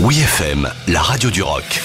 Oui FM, la radio du rock.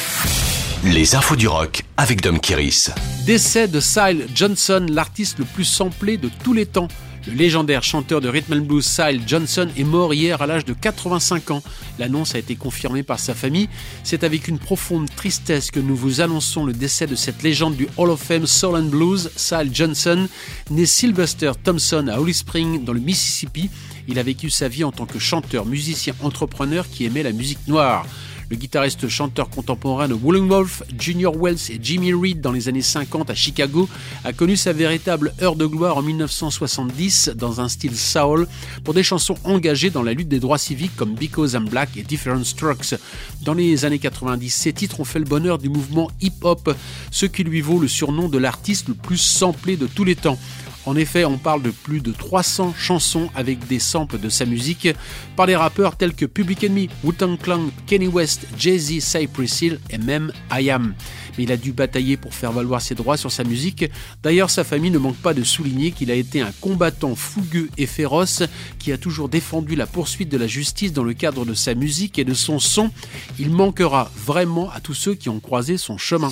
Les infos du rock avec Dom Kiris. Décès de Syle Johnson, l'artiste le plus samplé de tous les temps. Le légendaire chanteur de rhythm and blues Syle Johnson est mort hier à l'âge de 85 ans. L'annonce a été confirmée par sa famille. C'est avec une profonde tristesse que nous vous annonçons le décès de cette légende du Hall of Fame Soul and Blues, Syle Johnson, né Sylvester Thompson à Holly Spring dans le Mississippi. Il a vécu sa vie en tant que chanteur, musicien, entrepreneur qui aimait la musique noire. Le guitariste chanteur contemporain de Wolf, Junior Wells et Jimmy Reed dans les années 50 à Chicago, a connu sa véritable heure de gloire en 1970 dans un style soul pour des chansons engagées dans la lutte des droits civiques comme Because I'm Black et Different Strokes. Dans les années 90, ces titres ont fait le bonheur du mouvement hip-hop, ce qui lui vaut le surnom de l'artiste le plus samplé de tous les temps. En effet, on parle de plus de 300 chansons avec des samples de sa musique par des rappeurs tels que Public Enemy, Wu-Tang Clan, Kenny West, Jay-Z, Cypress Hill et même I Am. Mais il a dû batailler pour faire valoir ses droits sur sa musique. D'ailleurs, sa famille ne manque pas de souligner qu'il a été un combattant fougueux et féroce qui a toujours défendu la poursuite de la justice dans le cadre de sa musique et de son son. Il manquera vraiment à tous ceux qui ont croisé son chemin.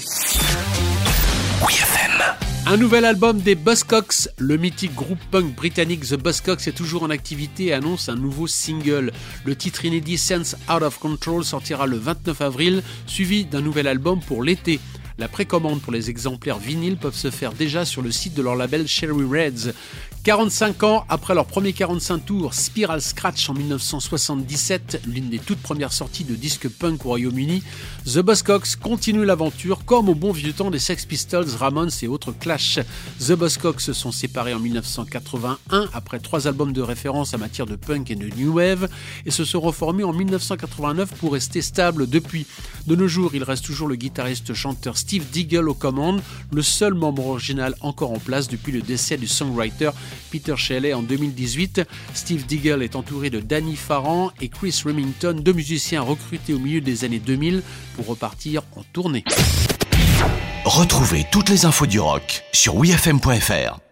Un nouvel album des Buzzcocks, le mythique groupe punk britannique The Buzzcocks est toujours en activité et annonce un nouveau single. Le titre inédit Sense Out of Control sortira le 29 avril, suivi d'un nouvel album pour l'été. La précommande pour les exemplaires vinyles peuvent se faire déjà sur le site de leur label Cherry Reds. 45 ans après leur premier 45 tours, Spiral Scratch en 1977, l'une des toutes premières sorties de disques punk au Royaume-Uni, The Buzzcocks continue l'aventure comme au bon vieux temps des Sex Pistols, Ramones et autres Clash. The Buzzcocks se sont séparés en 1981 après trois albums de référence en matière de punk et de new wave et se sont reformés en 1989 pour rester stables depuis. De nos jours, il reste toujours le guitariste chanteur Steve Diggle aux commandes, le seul membre original encore en place depuis le décès du songwriter Peter Shelley en 2018. Steve Diggle est entouré de Danny Farran et Chris Remington, deux musiciens recrutés au milieu des années 2000 pour repartir en tournée. Retrouvez toutes les infos du rock sur wfm.fr.